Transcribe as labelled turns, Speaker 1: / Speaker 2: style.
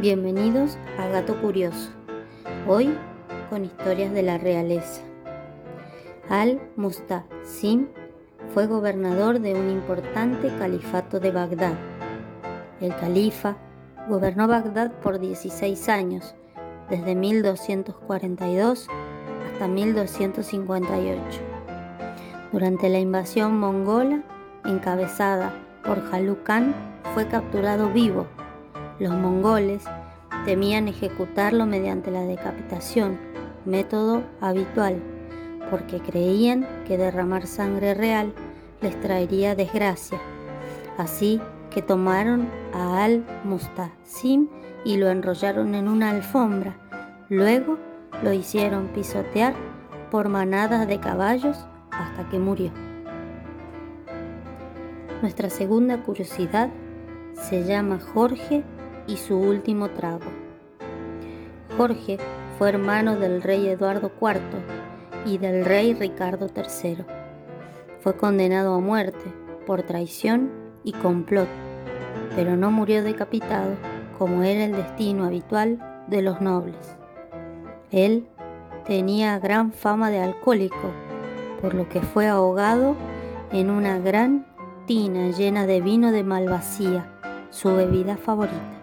Speaker 1: Bienvenidos a Gato Curioso. Hoy con historias de la realeza. Al-Mustasim fue gobernador de un importante califato de Bagdad. El califa gobernó Bagdad por 16 años, desde 1242 hasta 1258. Durante la invasión mongola, encabezada por Jalú Khan, fue capturado vivo los mongoles temían ejecutarlo mediante la decapitación, método habitual, porque creían que derramar sangre real les traería desgracia. Así que tomaron a Al-Mustasim y lo enrollaron en una alfombra. Luego lo hicieron pisotear por manadas de caballos hasta que murió. Nuestra segunda curiosidad se llama Jorge y su último trago. Jorge fue hermano del rey Eduardo IV y del rey Ricardo III. Fue condenado a muerte por traición y complot, pero no murió decapitado como era el destino habitual de los nobles. Él tenía gran fama de alcohólico, por lo que fue ahogado en una gran tina llena de vino de malvasía, su bebida favorita.